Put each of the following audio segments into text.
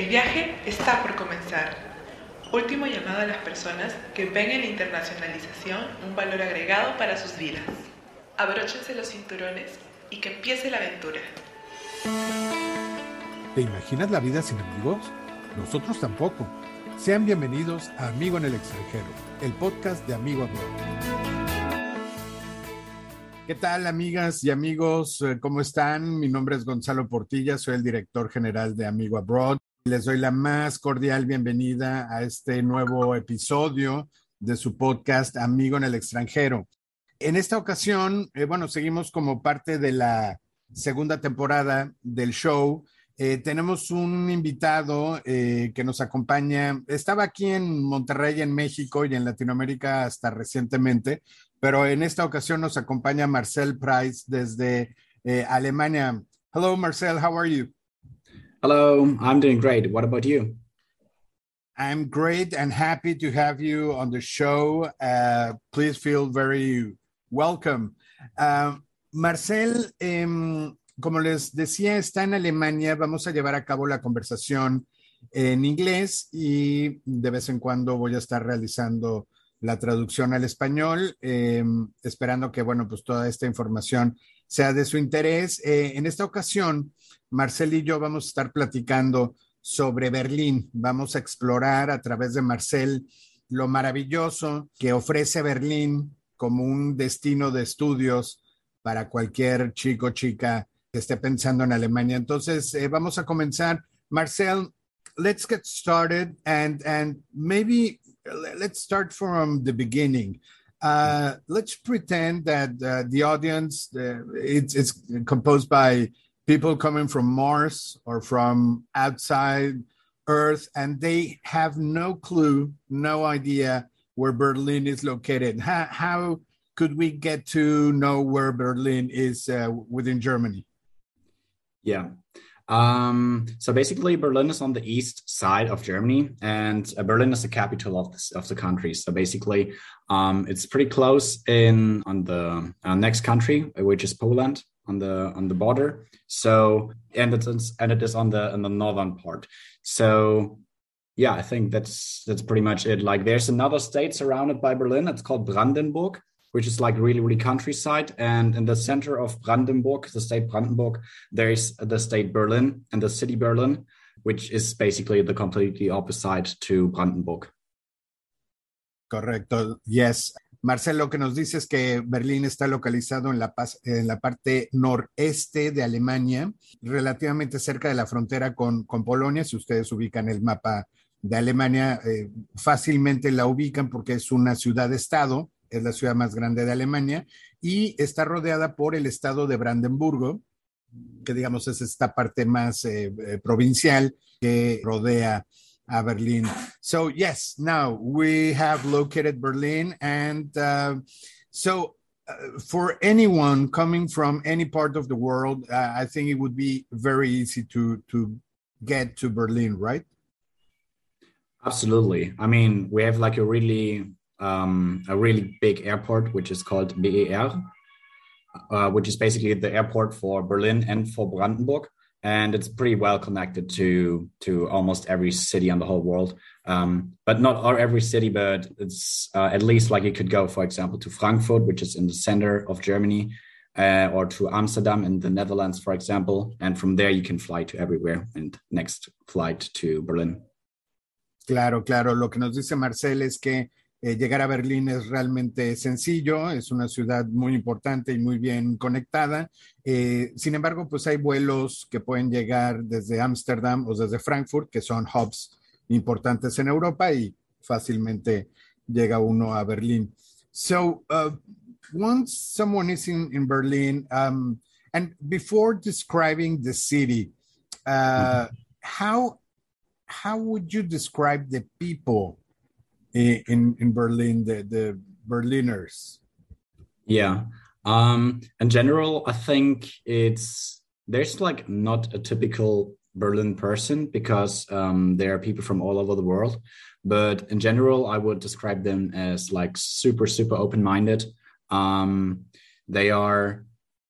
El viaje está por comenzar. Último llamado a las personas que ven en la internacionalización un valor agregado para sus vidas. Abróchense los cinturones y que empiece la aventura. ¿Te imaginas la vida sin amigos? Nosotros tampoco. Sean bienvenidos a Amigo en el extranjero, el podcast de Amigo Abroad. ¿Qué tal, amigas y amigos? Eh, ¿Cómo están? Mi nombre es Gonzalo Portilla, soy el director general de Amigo Abroad. Les doy la más cordial bienvenida a este nuevo episodio de su podcast Amigo en el extranjero. En esta ocasión, eh, bueno, seguimos como parte de la segunda temporada del show. Eh, tenemos un invitado eh, que nos acompaña. Estaba aquí en Monterrey, en México y en Latinoamérica hasta recientemente, pero en esta ocasión nos acompaña Marcel Price desde Alemania. Hello, Marcel, how are you? Hello, I'm doing great. What about you? I'm great and happy to have you on the show. Uh, please feel very welcome. Uh, Marcel, um, como les decía, está en Alemania. Vamos a llevar a cabo la conversación en inglés y de vez en cuando voy a estar realizando la traducción al español, eh, esperando que, bueno, pues toda esta información sea de su interés. Eh, en esta ocasión, Marcel y yo vamos a estar platicando sobre Berlín. Vamos a explorar a través de Marcel lo maravilloso que ofrece Berlín como un destino de estudios para cualquier chico chica que esté pensando en Alemania. Entonces, eh, vamos a comenzar. Marcel, let's get started and and maybe let's start from the beginning. Uh, let's pretend that uh, the audience uh, it's, it's composed by people coming from Mars or from outside Earth, and they have no clue, no idea where Berlin is located. How, how could we get to know where Berlin is uh, within Germany? Yeah. Um, so basically, Berlin is on the east side of Germany, and uh, Berlin is the capital of the, of the country. So basically, um, it's pretty close in on the uh, next country, which is Poland, on the on the border. So and it's and it is on the on the northern part. So yeah, I think that's that's pretty much it. Like, there's another state surrounded by Berlin. It's called Brandenburg, which is like really really countryside and in the center of brandenburg the state brandenburg there is the state berlin and the city berlin which is basically the completely opposite to brandenburg correcto yes Marcel, lo que nos dice es que Berlín está localizado en la, parte noreste de Alemania, relativamente cerca de la frontera con, con Polonia. Si ustedes ubican el mapa de Alemania, eh, fácilmente la ubican porque es una ciudad-estado es la ciudad más grande de Alemania y está rodeada por el estado de Brandenburgo, que digamos es esta parte más eh, eh, provincial que rodea a Berlín. So yes, now we have located Berlin and uh, so uh, for anyone coming from any part of the world, uh, I think it would be very easy to to get to Berlin, right? Absolutely. I mean, we have like a really um, a really big airport, which is called BER, uh, which is basically the airport for Berlin and for Brandenburg. And it's pretty well connected to to almost every city on the whole world, um, but not every city. But it's uh, at least like you could go, for example, to Frankfurt, which is in the center of Germany, uh, or to Amsterdam in the Netherlands, for example. And from there, you can fly to everywhere. And next flight to Berlin. Claro, claro. Lo que nos dice Marcel es que Eh, llegar a Berlín es realmente sencillo, es una ciudad muy importante y muy bien conectada. Eh, sin embargo, pues hay vuelos que pueden llegar desde Ámsterdam o desde Frankfurt, que son hubs importantes en Europa y fácilmente llega uno a Berlín. So, uh, once someone is in, in Berlin, um, and before describing the city, uh, how how would you describe the people in in Berlin, the the Berliners? Yeah. Um, in general, I think it's there's like not a typical Berlin person because um, there are people from all over the world. But in general, I would describe them as like super super open minded. Um, they are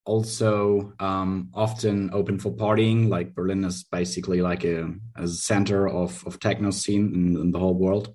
also um, often open for partying. Like Berlin is basically like a, a center of, of techno scene in, in the whole world.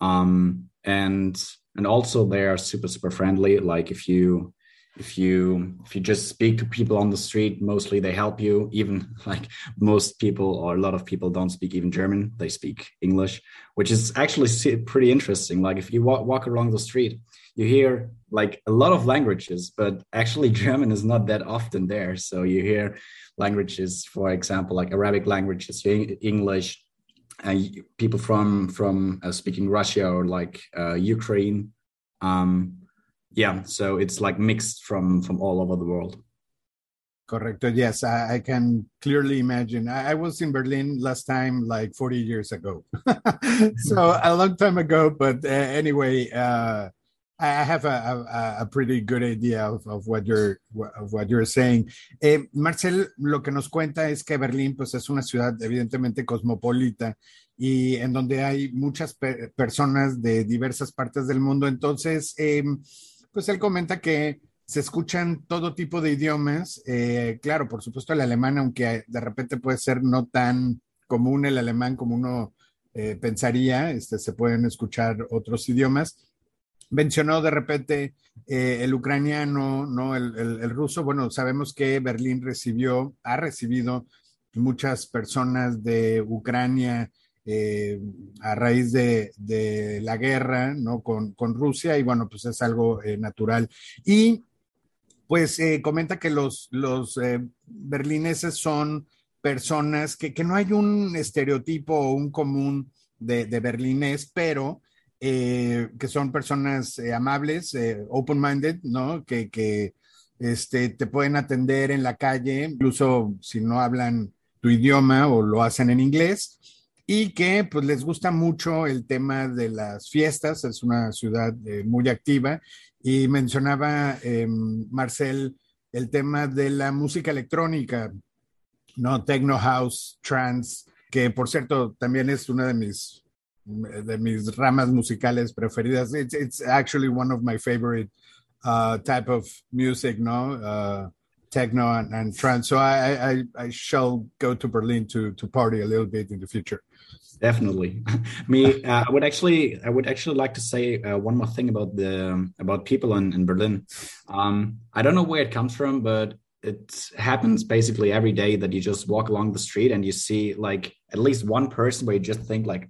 Um, and and also they are super super friendly. Like if you if you if you just speak to people on the street mostly they help you. Even like most people or a lot of people don't speak even german. They speak english which is actually pretty interesting. Like if you walk, walk along the street you hear like a lot of languages but actually german is not that often there. So you hear languages for example like arabic languages english and people from from uh, speaking russia or like uh, ukraine um, yeah so it's like mixed from from all over the world. Correcto yes i, I can clearly imagine. I, I, was in berlin last time like 40 years ago. So a long time ago but uh, anyway uh, I have a, a, a, pretty good idea of, of, what you're of what you're saying. Eh, Marcel, lo que nos cuenta es que Berlín, pues, es una ciudad evidentemente cosmopolita y en donde hay muchas pe personas de diversas partes del mundo. Entonces, eh, pues él comenta que se escuchan todo tipo de idiomas. Eh, claro, por supuesto el alemán, aunque de repente puede ser no tan común el alemán como uno eh, pensaría, este, se pueden escuchar otros idiomas. Mencionó de repente eh, el ucraniano, ¿no? El, el, ruso. Bueno, sabemos que Berlín recibió, ha recibido muchas personas de Ucrania eh, a raíz de, la guerra ¿no? con, Rusia y bueno, pues es algo eh, natural. Y pues eh, comenta que los, los berlineses son personas que, no hay un estereotipo o un común de, de berlinés, pero que son personas amables, open-minded, ¿no? Que, que este, te pueden atender en la calle, incluso si no hablan tu idioma o lo hacen en inglés y que pues les gusta mucho el tema de las fiestas, es una ciudad eh, muy activa y mencionaba em, Marcel el tema de la música electrónica, ¿no? Techno House, Trance, que por cierto también es una de mis, de mis ramas musicales preferidas. It's, it's actually one of my favorite uh, type of music, ¿no? Uh, techno and, and trance. So I, I, I shall go to Berlin to, to party a little bit in the future. Definitely. Me, uh, I would actually, I would actually like to say uh, one more thing about the about people in, in Berlin. Um, I don't know where it comes from, but it happens basically every day that you just walk along the street and you see like at least one person where you just think like,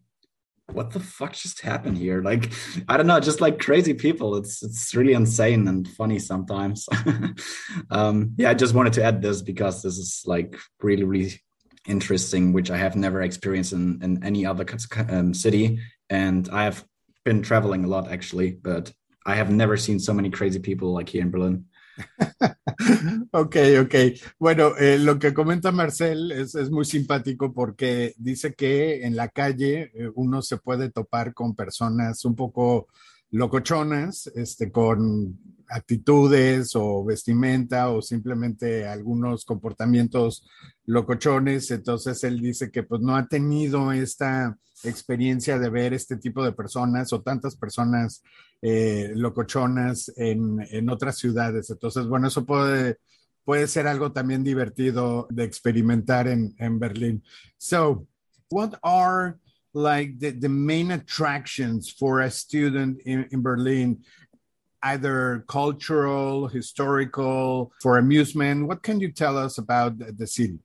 what the fuck just happened here? Like, I don't know, just like crazy people. It's it's really insane and funny sometimes. um, yeah, I just wanted to add this because this is like really really interesting, which I have never experienced in, in any other um, city. And I have been traveling a lot actually, but I have never seen so many crazy people like here in Berlin. ok, ok. Bueno, eh, lo que comenta Marcel es, es, muy simpático porque dice que en la calle eh, uno se puede topar con personas un poco locochonas, este, con actitudes o vestimenta o simplemente algunos comportamientos locochones. Entonces él dice que pues no ha tenido esta experiencia de ver este tipo de personas o tantas personas eh, locochonas en, en, otras ciudades. Entonces, bueno, eso puede, puede ser algo también divertido de experimentar en, en Berlín. So, what are like the, the main attractions for a student in, in Berlin? Either cultural, historical, for amusement. What can you tell us about the city?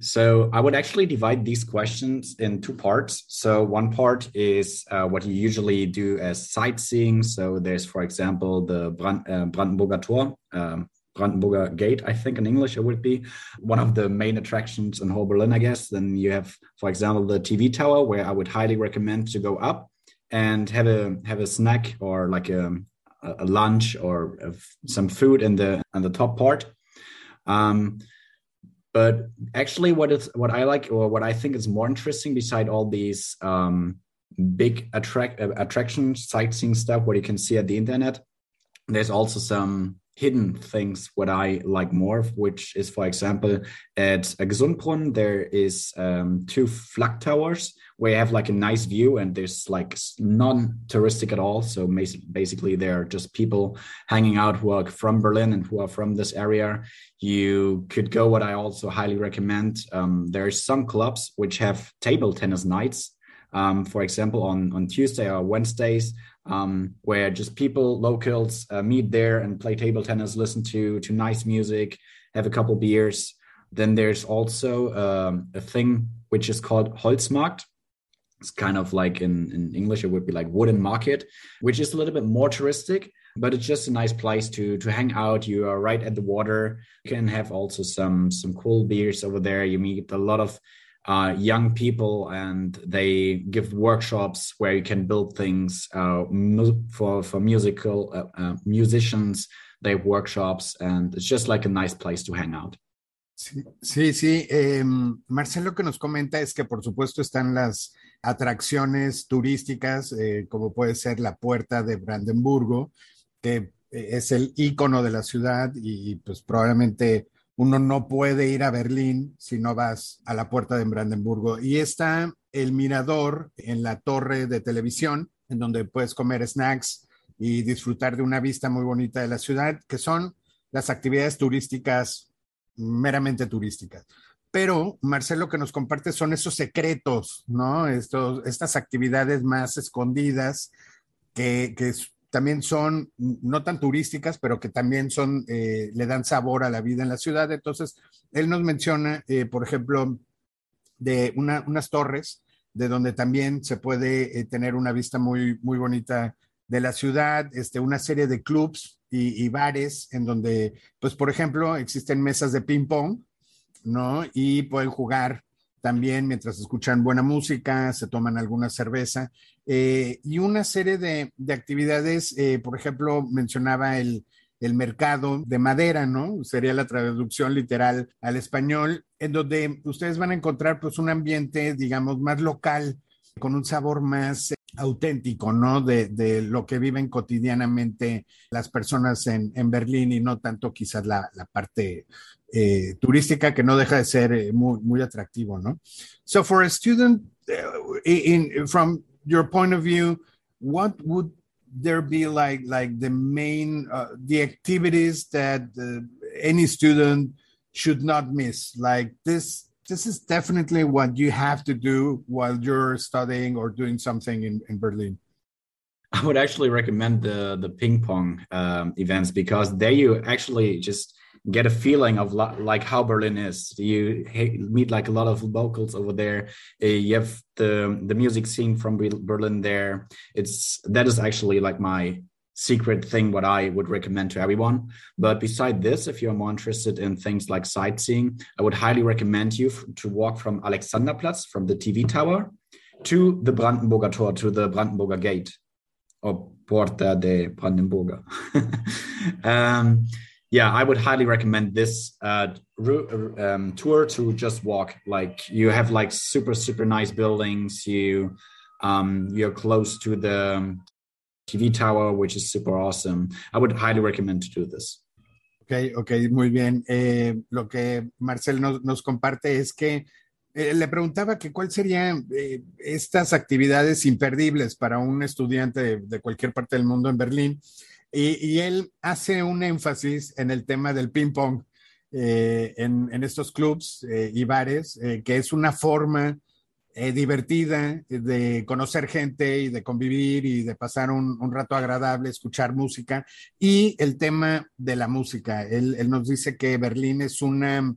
So I would actually divide these questions in two parts. So one part is uh, what you usually do as sightseeing. So there's, for example, the Brand, uh, Brandenburger Tor, um, Brandenburger Gate, I think in English it would be one of the main attractions in whole Berlin, I guess. Then you have, for example, the TV tower, where I would highly recommend to go up and have a have a snack or like a, a lunch or some food in the in the top part. Um, but actually, what is what I like or what I think is more interesting, beside all these um, big attract uh, attraction sightseeing stuff, what you can see at the internet, there's also some hidden things what I like more, which is, for example, at Gesundbrunn, there is um, two flag towers where you have like a nice view and there's like non-touristic at all. So basically there are just people hanging out who are from Berlin and who are from this area. You could go, what I also highly recommend. Um, there's some clubs which have table tennis nights. Um, for example, on, on Tuesday or Wednesdays, um, where just people, locals, uh, meet there and play table tennis, listen to to nice music, have a couple beers. Then there's also um, a thing which is called Holzmarkt. It's kind of like in, in English, it would be like wooden market, which is a little bit more touristic, but it's just a nice place to to hang out. You are right at the water. You can have also some some cool beers over there. You meet a lot of uh, young people and they give workshops where you can build things uh, for for musical uh, uh, musicians they have workshops and it's just like a nice place to hang out Sí, sí, sí. Eh, Marcelo que nos comenta es que por supuesto están las atracciones turísticas, eh, como puede ser la puerta de Brandenburgo, que eh, es el icono de la ciudad y pues probablemente uno no puede ir a Berlín si no vas a la puerta de Brandenburgo. Y está el mirador en la torre de televisión, en donde puedes comer snacks y disfrutar de una vista muy bonita de la ciudad, que son las actividades turísticas meramente turísticas. Pero Marcelo que nos comparte son esos secretos, ¿no? Estos, estas actividades más escondidas que, que también son no tan turísticas, pero que también son, eh, le dan sabor a la vida en la ciudad. Entonces, él nos menciona, eh, por ejemplo, de unas torres, de donde también se puede eh, tener una vista muy, muy bonita de la ciudad, este, una serie de clubs y, y, bares en donde, pues, por ejemplo, existen mesas de ping pong, ¿no? Y pueden jugar también mientras escuchan buena música, se toman alguna cerveza eh, y una serie de, de actividades, eh, por ejemplo, mencionaba el, el, mercado de madera, ¿no? Sería la traducción literal al español, en donde ustedes van a encontrar pues un ambiente, digamos, más local, con un sabor más auténtico, ¿no? De, de, lo que viven cotidianamente las personas en, en Berlín y no tanto quizás la, la parte eh, turística que no deja de ser eh, muy, muy atractivo, ¿no? So for a student, uh, in, from your point of view, what would there be like like the main uh, the activities that uh, any student should not miss? Like this this is definitely what you have to do while you're studying or doing something in, in berlin. I would actually recommend the the ping pong um, events because there you actually just get a feeling of like how Berlin is. You meet like a lot of locals over there. Uh, you have the the music scene from Berlin there. It's that is actually like my secret thing what I would recommend to everyone. But beside this, if you're more interested in things like sightseeing, I would highly recommend you to walk from Alexanderplatz from the TV tower to the Brandenburger Tor to the Brandenburger Gate or Porta de Brandenburger. um, yeah, I would highly recommend this uh, um, tour to just walk. Like you have like super super nice buildings. You um, you're close to the TV tower, which is super awesome. I would highly recommend to do this. Ok, ok, muy bien. Eh, lo que Marcel nos, nos comparte es que eh, le preguntaba que cuál serían eh, estas actividades imperdibles para un estudiante de, de, cualquier parte del mundo en Berlín. Y, él hace un énfasis en el tema del ping pong eh, en, estos clubs eh, y bares, eh, que es una forma divertida de conocer gente y de convivir y de pasar un, rato agradable, escuchar música. Y el tema de la música. Él, nos dice que Berlín es una,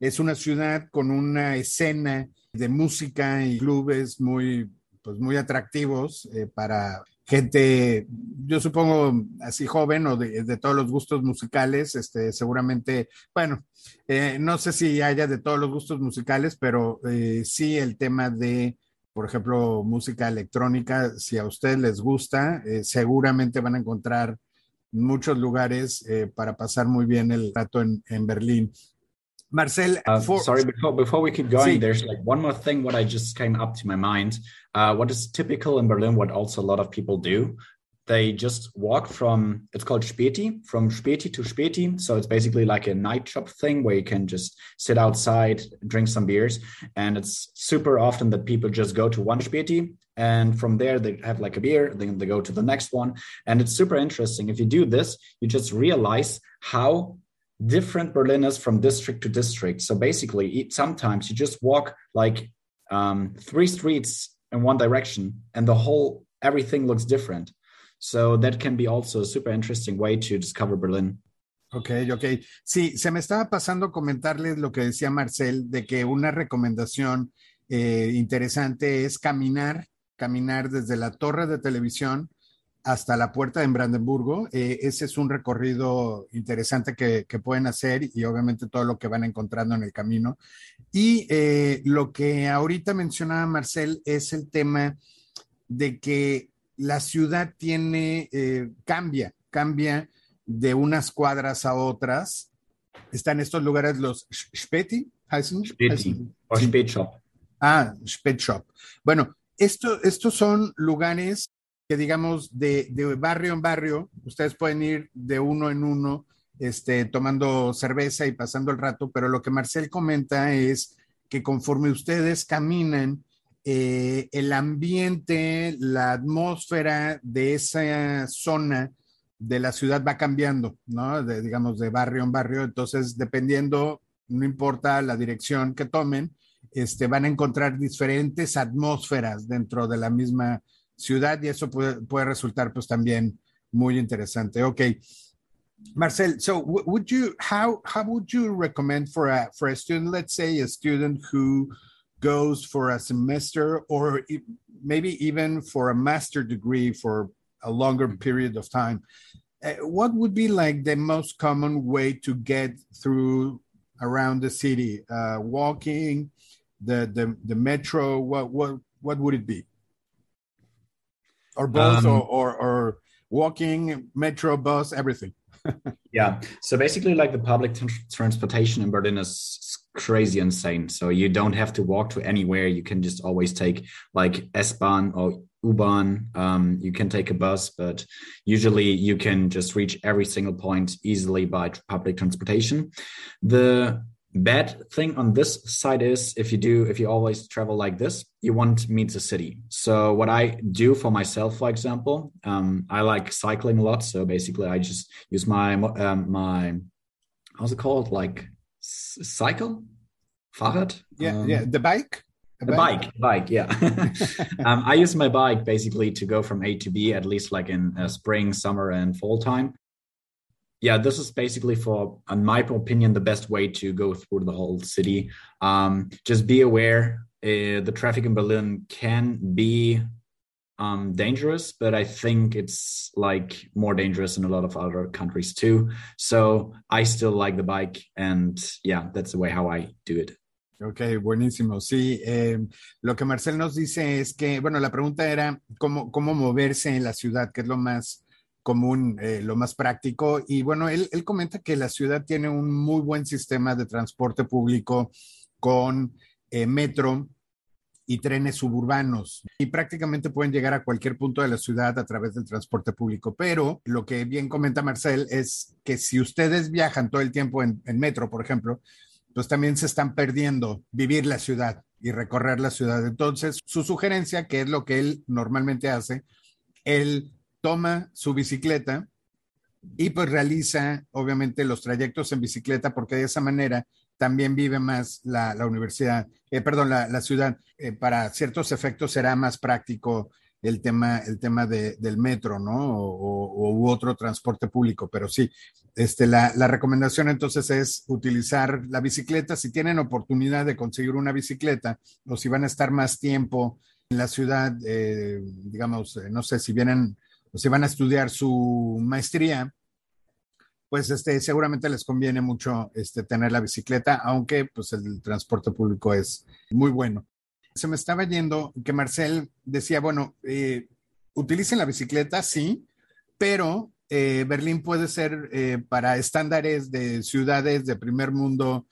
es una ciudad con una escena de música y clubes muy, pues muy atractivos para gente, yo supongo así joven o de, de todos los gustos musicales, este, seguramente, bueno, eh, no sé si haya de todos los gustos musicales, pero eh, sí el tema de, por ejemplo, música electrónica, si a ustedes les gusta, eh, seguramente van a encontrar muchos lugares eh, para pasar muy bien el rato en, en Berlín. Marcel, uh, for... sorry, before before we keep going, sí. there's like one more thing what I just came up to my mind. Uh, what is typical in Berlin, what also a lot of people do. they just walk from it's called Späti, from Späti to Späti. So it's basically like a night shop thing where you can just sit outside, drink some beers. And it's super often that people just go to one Späti and from there they have like a beer, then they go to the next one. And it's super interesting. If you do this, you just realize how different Berliners from district to district. So basically, sometimes you just walk like um, three streets in one direction and the whole everything looks different So that can be also a super interesting way to discover Berlin. Ok, ok. Sí, se me estaba pasando comentarles lo que decía Marcel, de que una recomendación eh, interesante es caminar, caminar desde la torre de televisión hasta la puerta en Brandenburgo. Eh, ese es un recorrido interesante que, que, pueden hacer y obviamente todo lo que van encontrando en el camino. Y eh, lo que ahorita mencionaba Marcel es el tema de que la ciudad tiene, eh, cambia, cambia de unas cuadras a otras. Están estos lugares los Späti, Späti o Spätshop. Ah, Spätshop. Bueno, esto, estos son lugares que digamos de, de, barrio en barrio, ustedes pueden ir de uno en uno, este, tomando cerveza y pasando el rato, pero lo que Marcel comenta es que conforme ustedes caminan, eh, el ambiente, la atmósfera de esa zona de la ciudad va cambiando, ¿no? De, digamos, de barrio en barrio. Entonces, dependiendo, no importa la dirección que tomen, este, van a encontrar diferentes atmósferas dentro de la misma ciudad y eso puede, puede resultar pues también muy interesante. Ok. Marcel, so would you how how would you recommend for a for a student, let's say a student who goes for a semester or maybe even for a master degree for a longer period of time, uh, what would be like the most common way to get through around the city? Uh, walking, the, the the metro. What what what would it be? Or both, um, or, or or walking, metro, bus, everything. yeah. So basically, like the public transportation in Berlin is crazy insane. So you don't have to walk to anywhere. You can just always take like S-Bahn or U-Bahn. Um, you can take a bus, but usually you can just reach every single point easily by public transportation. The bad thing on this side is if you do if you always travel like this you want to meet the city. So what i do for myself for example um, i like cycling a lot. So basically i just use my um, my how's it called? Like cycle? Fahrrad? Yeah um, yeah the bike? The bike? bike, bike yeah. Um, i use my bike basically to go from a to b at least like in uh, spring summer and fall time yeah this is basically for in my opinion the best way to go through the whole city um, just be aware uh, the traffic in berlin can be um, dangerous, but I think it's like more dangerous in a lot of other countries too. So I still like the bike, and yeah, that's the way how I do it. Ok, buenísimo. Sí, eh, lo que Marcel nos dice es que, bueno, la pregunta era cómo, cómo moverse en la ciudad, que es lo más común, eh, lo más práctico. Y bueno, él, él, comenta que la ciudad tiene un muy buen sistema de transporte público con eh, metro, y trenes suburbanos y prácticamente pueden llegar a cualquier punto de la ciudad a través del transporte público. Pero lo que bien comenta Marcel es que si ustedes viajan todo el tiempo en, en metro, por ejemplo, pues también se están perdiendo vivir la ciudad y recorrer la ciudad. Entonces, su sugerencia, que es lo que él normalmente hace, él toma su bicicleta y pues realiza obviamente los trayectos en bicicleta porque de esa manera también vive más la, la universidad, eh, perdón, la, la ciudad. Eh, para ciertos efectos será más práctico el tema, el tema de, del metro, ¿no? O, u otro transporte público, pero sí, este, la, la, recomendación entonces es utilizar la bicicleta. Si tienen oportunidad de conseguir una bicicleta o si van a estar más tiempo en la ciudad, eh, digamos, no sé, si vienen o si van a estudiar su maestría, pues este, seguramente les conviene mucho este, tener la bicicleta, aunque pues el transporte público es muy bueno. Se me estaba yendo que Marcel decía, bueno, eh, utilicen la bicicleta, sí, pero eh, Berlín puede ser eh, para estándares de ciudades de primer mundo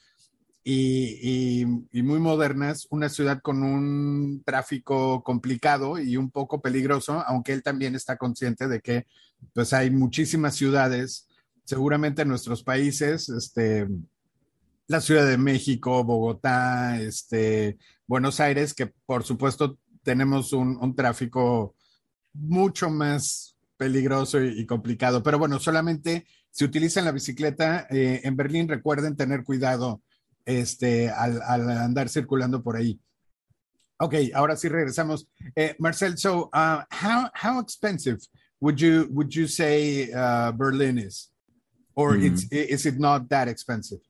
y, muy modernas, una ciudad con un tráfico complicado y un poco peligroso, aunque él también está consciente de que pues hay muchísimas ciudades, seguramente en nuestros países, este, la Ciudad de México, Bogotá, este, Buenos Aires, que por supuesto tenemos un, tráfico mucho más peligroso y, y, complicado. Pero bueno, solamente si utilizan la bicicleta eh, en Berlín, recuerden tener cuidado este, al, al, andar circulando por ahí. Ok, ahora sí regresamos. Eh, Marcel, so uh, how, how expensive would you, would you say uh, Berlin is? Or mm. it's, is it not that expensive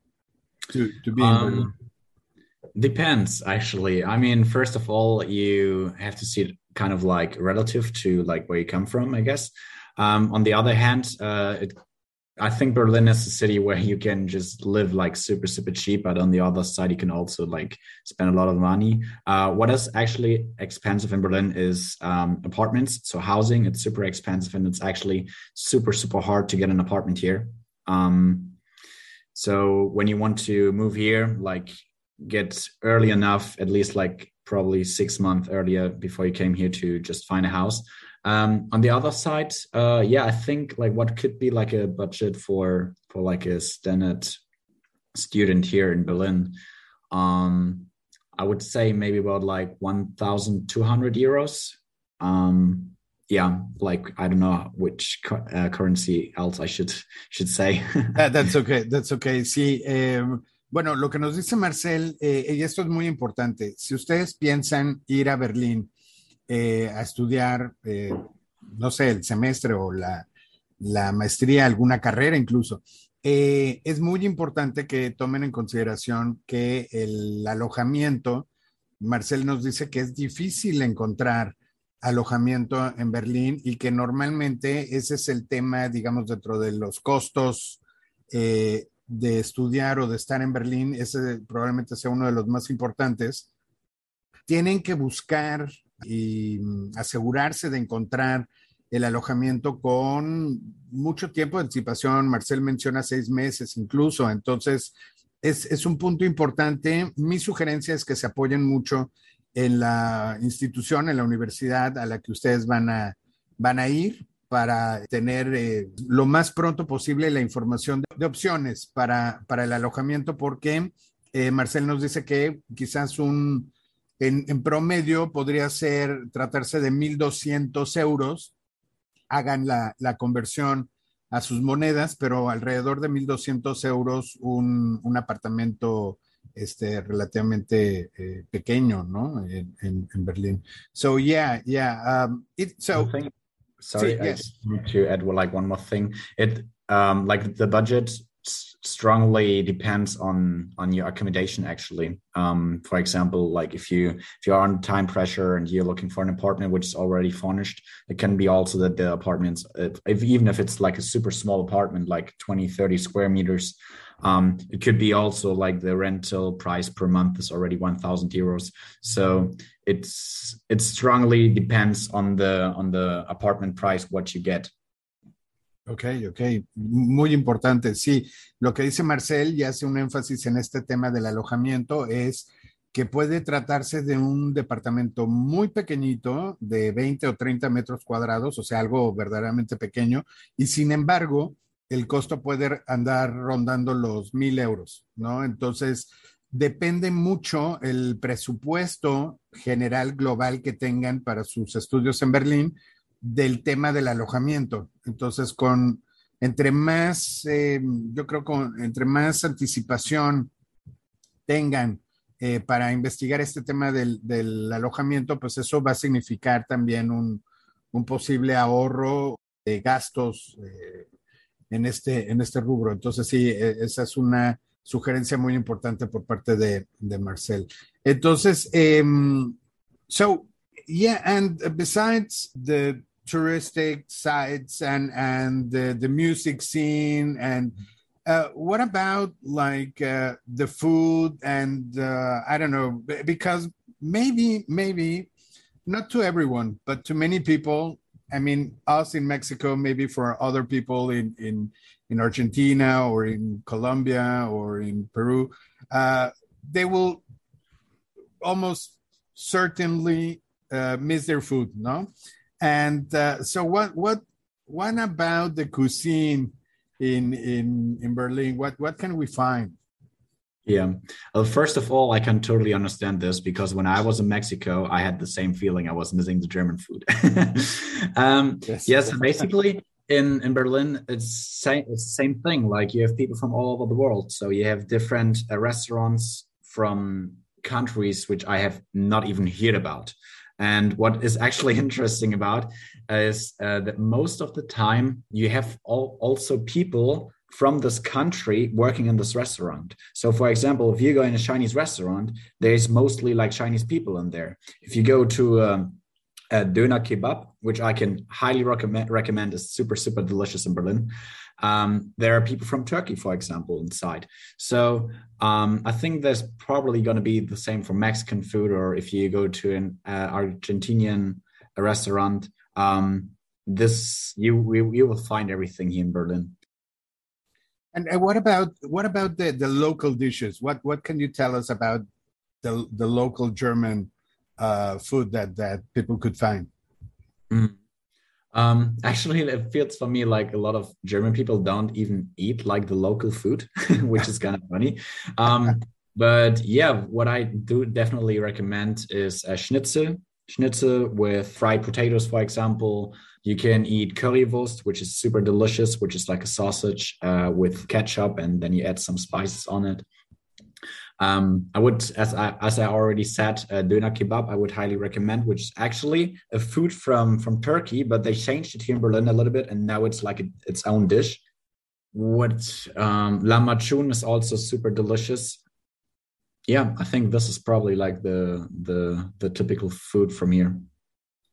to, to be in um, Berlin? Depends, actually. I mean, first of all, you have to see it kind of like relative to like where you come from, I guess. Um, on the other hand, uh, it I think Berlin is a city where you can just live like super, super cheap, but on the other side, you can also like spend a lot of money. Uh, what is actually expensive in Berlin is um, apartments. So housing, it's super expensive and it's actually super, super hard to get an apartment here. Um, so when you want to move here, like get early enough, at least like probably six months earlier before you came here to just find a house. Um, on the other side, uh, yeah, I think like what could be like a budget for for like a standard student here in Berlin. Um, I would say maybe about like one thousand two hundred euros. Um, yeah, like I don't know which uh, currency else I should should say. that, that's okay. That's okay. Sí. Eh, bueno, lo que nos dice Marcel, eh, y esto es muy importante. Si ustedes piensan ir a Berlín eh, a estudiar, eh, no sé, el semestre o la, la maestría, alguna carrera incluso, eh, es muy importante que tomen en consideración que el alojamiento, Marcel nos dice que es difícil encontrar alojamiento en Berlín y que normalmente ese es el tema, digamos, dentro de los costos de estudiar o de estar en Berlín, ese probablemente sea uno de los más importantes. Tienen que buscar y mm, asegurarse de encontrar el alojamiento con mucho tiempo de anticipación. Marcel menciona seis meses incluso. Entonces, es, es, un punto importante. Mi sugerencia es que se apoyen mucho en la institución, en la universidad a la que ustedes van a, van a ir para tener eh, lo más pronto posible la información de, opciones para, para, el alojamiento, porque eh, Marcel nos dice que quizás un, en, en promedio podría ser, tratarse de 1.200 euros, hagan la, la, conversión a sus monedas, pero alrededor de 1.200 euros un, un apartamento este, relativamente eh, pequeño, ¿no? En, en, en, Berlín. So, yeah, yeah. Um, it, so, sorry, sí, yes. I need to add like one more thing. It, um, like the budget strongly depends on on your accommodation actually. Um for example like if you if you're on time pressure and you're looking for an apartment which is already furnished it can be also that the apartments if even if it's like a super small apartment like 20 30 square meters um it could be also like the rental price per month is already 1000 euros. So it's it strongly depends on the on the apartment price what you get Ok, ok, muy importante. Sí, lo que dice Marcel y hace un énfasis en este tema del alojamiento es que puede tratarse de un departamento muy pequeñito, de 20 o 30 metros cuadrados, o sea, algo verdaderamente pequeño, y sin embargo, el costo puede andar rondando los mil euros, ¿no? Entonces, depende mucho el presupuesto general global que tengan para sus estudios en Berlín del tema del alojamiento. Entonces, con entre más, eh, yo creo con entre más anticipación tengan eh, para investigar este tema del, del, alojamiento, pues eso va a significar también un, un posible ahorro de gastos eh, en, este, en este rubro. Entonces, sí, e, esa es una sugerencia muy importante por parte de, Marcel. Entonces, um, so, yeah, and besides the touristic sites and and the, the music scene and uh, what about like uh, the food and uh, I don't know because maybe maybe not to everyone but to many people I mean us in Mexico maybe for other people in in in Argentina or in Colombia or in Peru uh, they will almost certainly uh, miss their food, no? And uh, so, what what what about the cuisine in in in Berlin? What what can we find? Yeah. Well, first of all, I can totally understand this because when I was in Mexico, I had the same feeling. I was missing the German food. um, yes. yes. Basically, in in Berlin, it's same it's the same thing. Like you have people from all over the world, so you have different uh, restaurants from countries which I have not even heard about. And what is actually interesting about is uh, that most of the time you have all, also people from this country working in this restaurant. So, for example, if you go in a Chinese restaurant, there's mostly like Chinese people in there. If you go to um, a Döner Kebab, which I can highly recommend, recommend is super, super delicious in Berlin. Um, there are people from Turkey, for example, inside. So um, I think there's probably going to be the same for Mexican food, or if you go to an uh, Argentinian restaurant, um, this you you will find everything here in Berlin. And, and what about what about the, the local dishes? What what can you tell us about the the local German uh, food that that people could find? Mm. Um, actually, it feels for me like a lot of German people don't even eat like the local food, which is kind of funny. Um, but yeah, what I do definitely recommend is a schnitzel, schnitzel with fried potatoes, for example. You can eat currywurst, which is super delicious, which is like a sausage uh, with ketchup, and then you add some spices on it. Um, I would, as I as I already said, uh, doner kebab I would highly recommend, which is actually a food from from Turkey, but they changed it here in Berlin a little bit, and now it's like a, its own dish. What um, is also super delicious. Yeah, I think this is probably like the the the typical food from here.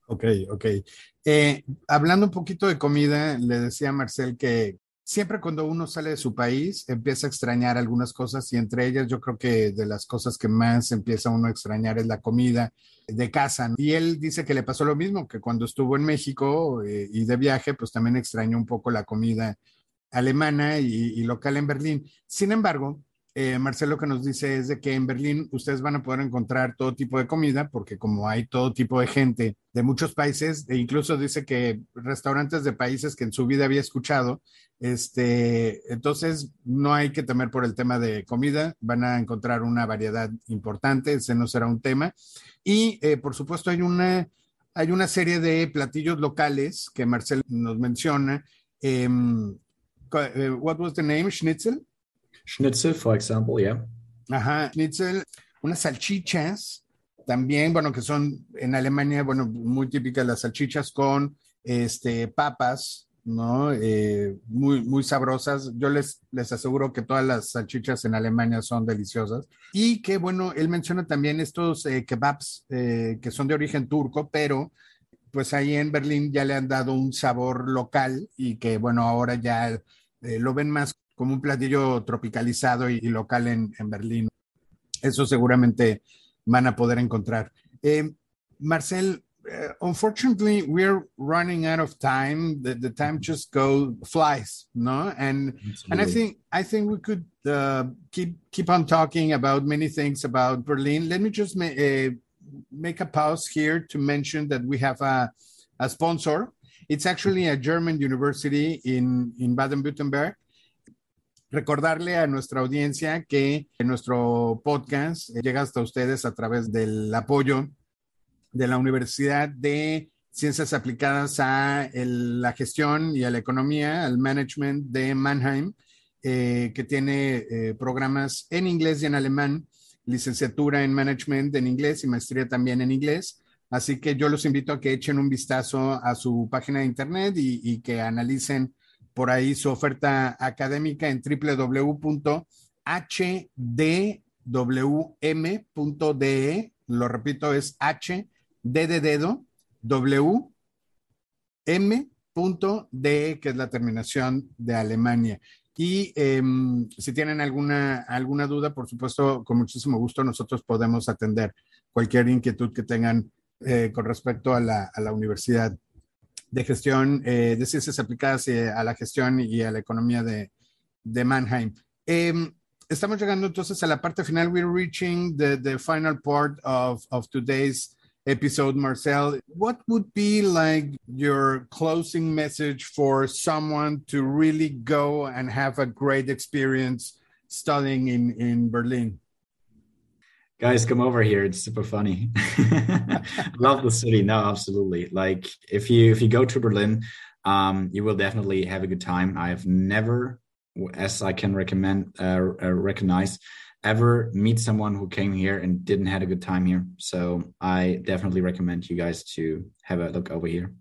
Ok, ok. Eh, hablando un poquito de comida, le decía a Marcel que siempre cuando uno sale de su país empieza a extrañar algunas cosas y entre ellas yo creo que de las cosas que más empieza uno a extrañar es la comida de casa. Y él dice que le pasó lo mismo, que cuando estuvo en México eh, y de viaje, pues también extrañó un poco la comida alemana y local en Berlín. Sin embargo, eh, Marcelo que nos dice es de que en Berlín ustedes van a poder encontrar todo tipo de comida, porque como hay todo tipo de gente de muchos países, e incluso dice que restaurantes de países que en su vida había escuchado, este, entonces no hay que temer por el tema de comida, van a encontrar una variedad importante, ese no será un tema. Y eh, por supuesto hay una, hay una serie de platillos locales que Marcelo nos menciona. Em, eh, what was the name? Schnitzel. Schnitzel, for example, yeah. Ajá, Schnitzel, unas salchichas también, bueno, que son en Alemania, bueno, muy típicas las salchichas con este, papas, ¿no? Eh, muy, muy sabrosas. Yo les, les aseguro que todas las salchichas en Alemania son deliciosas. Y que, bueno, él menciona también estos eh, kebabs eh, que son de origen turco, pero pues ahí en Berlín ya le han dado un sabor local y que, bueno, ahora ya lo ven más como un platillo tropicalizado y, y local en, en, Berlín. Eso seguramente van a poder encontrar. Eh, Marcel, uh, unfortunately, we're running out of time. The, the time just go flies, no? And Absolutely. and I think I think we could uh, keep keep on talking about many things about Berlin. Let me just ma uh, make a pause here to mention that we have a, a sponsor. It's actually a German university in in Baden-Württemberg Recordarle a nuestra audiencia que nuestro podcast llega hasta ustedes a través del apoyo de la Universidad de Ciencias Aplicadas a la Gestión y a la Economía, al Management de Mannheim, eh, que tiene eh, programas en inglés y en alemán, licenciatura en Management en inglés y maestría también en inglés. Así que yo los invito a que echen un vistazo a su página de internet y que analicen por ahí su oferta académica en www.hdwm.de. Lo repito, es H D de dedo W M.de, que es la terminación de Alemania. Y eh, si tienen alguna, alguna duda, por supuesto, con muchísimo gusto nosotros podemos atender cualquier inquietud que tengan eh, con respecto a la, a la universidad de gestión eh, de ciencias aplicadas eh, a la gestión y a la economía de, de Mannheim. Eh, estamos llegando entonces a la parte final. We're reaching the, the final part of, of today's episode, Marcel. What would be like your closing message for someone to really go and have a great experience studying in, in Berlin? Guys, come over here. It's super funny. Love the city. No, absolutely. Like if you if you go to Berlin, um, you will definitely have a good time. I've never, as I can recommend, uh, uh, recognize, ever meet someone who came here and didn't had a good time here. So I definitely recommend you guys to have a look over here.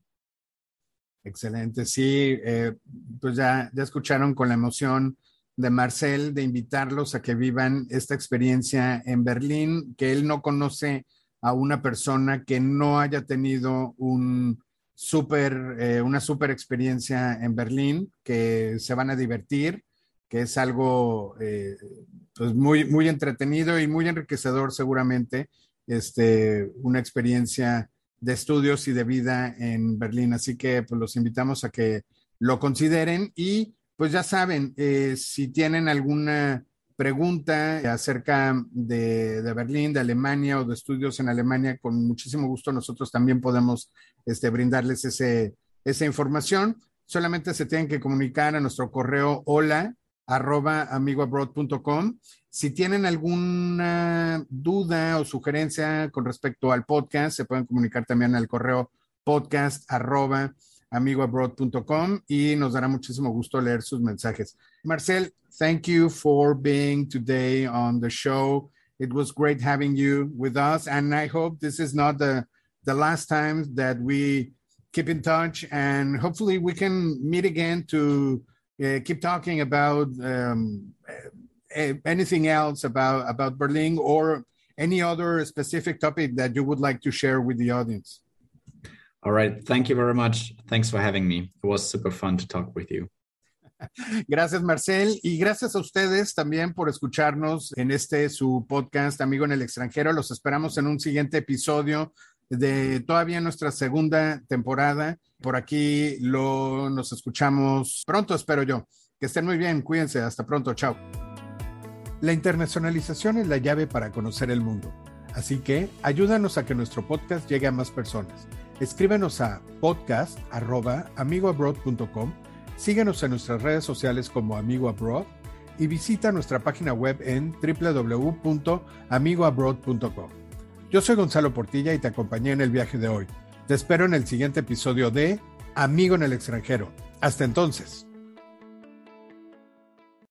Excelente, sí, eh, pues ya, ya escucharon con la emoción de Marcel de invitarlos a que vivan esta experiencia en Berlín, que él no conoce a una persona que no haya tenido un super, eh, una super experiencia en Berlín, que se van a divertir, que es algo eh, pues muy, muy entretenido y muy enriquecedor seguramente, este, una experiencia de estudios y de vida en Berlín. Así que pues los invitamos a que lo consideren y pues ya saben, eh, si tienen alguna pregunta acerca de, Berlín, de Alemania o de estudios en Alemania, con muchísimo gusto nosotros también podemos este, brindarles esa información. Solamente se tienen que comunicar a nuestro correo hola arroba amigoabroad.com. Si tienen alguna duda o sugerencia con respecto al podcast, se pueden comunicar también al correo podcast arroba amigoabroad.com y nos dará muchísimo gusto leer sus mensajes. Marcel, thank you for being today on the show. It was great having you with us, and I hope this is not the the last time that we keep in touch, and hopefully we can meet again to uh, keep talking about um, anything else about about Berlin or any other specific topic that you would like to share with the audience. All right. Thank you very much. Thanks for having me. It was super fun to talk with you. Gracias, Marcel. Y gracias a ustedes también por escucharnos en este su podcast, Amigo en el extranjero. Los esperamos en un siguiente episodio de todavía nuestra segunda temporada. Por aquí lo, nos escuchamos pronto, espero yo. Que estén muy bien. Cuídense. Hasta pronto. Chao. La internacionalización es la llave para conocer el mundo. Así que ayúdanos a que nuestro podcast llegue a más personas. Escríbenos a podcast.amigoabroad.com, síguenos en nuestras redes sociales como Amigo Abroad y visita nuestra página web en www.amigoabroad.com. Yo soy Gonzalo Portilla y te acompañé en el viaje de hoy. Te espero en el siguiente episodio de Amigo en el extranjero. Hasta entonces.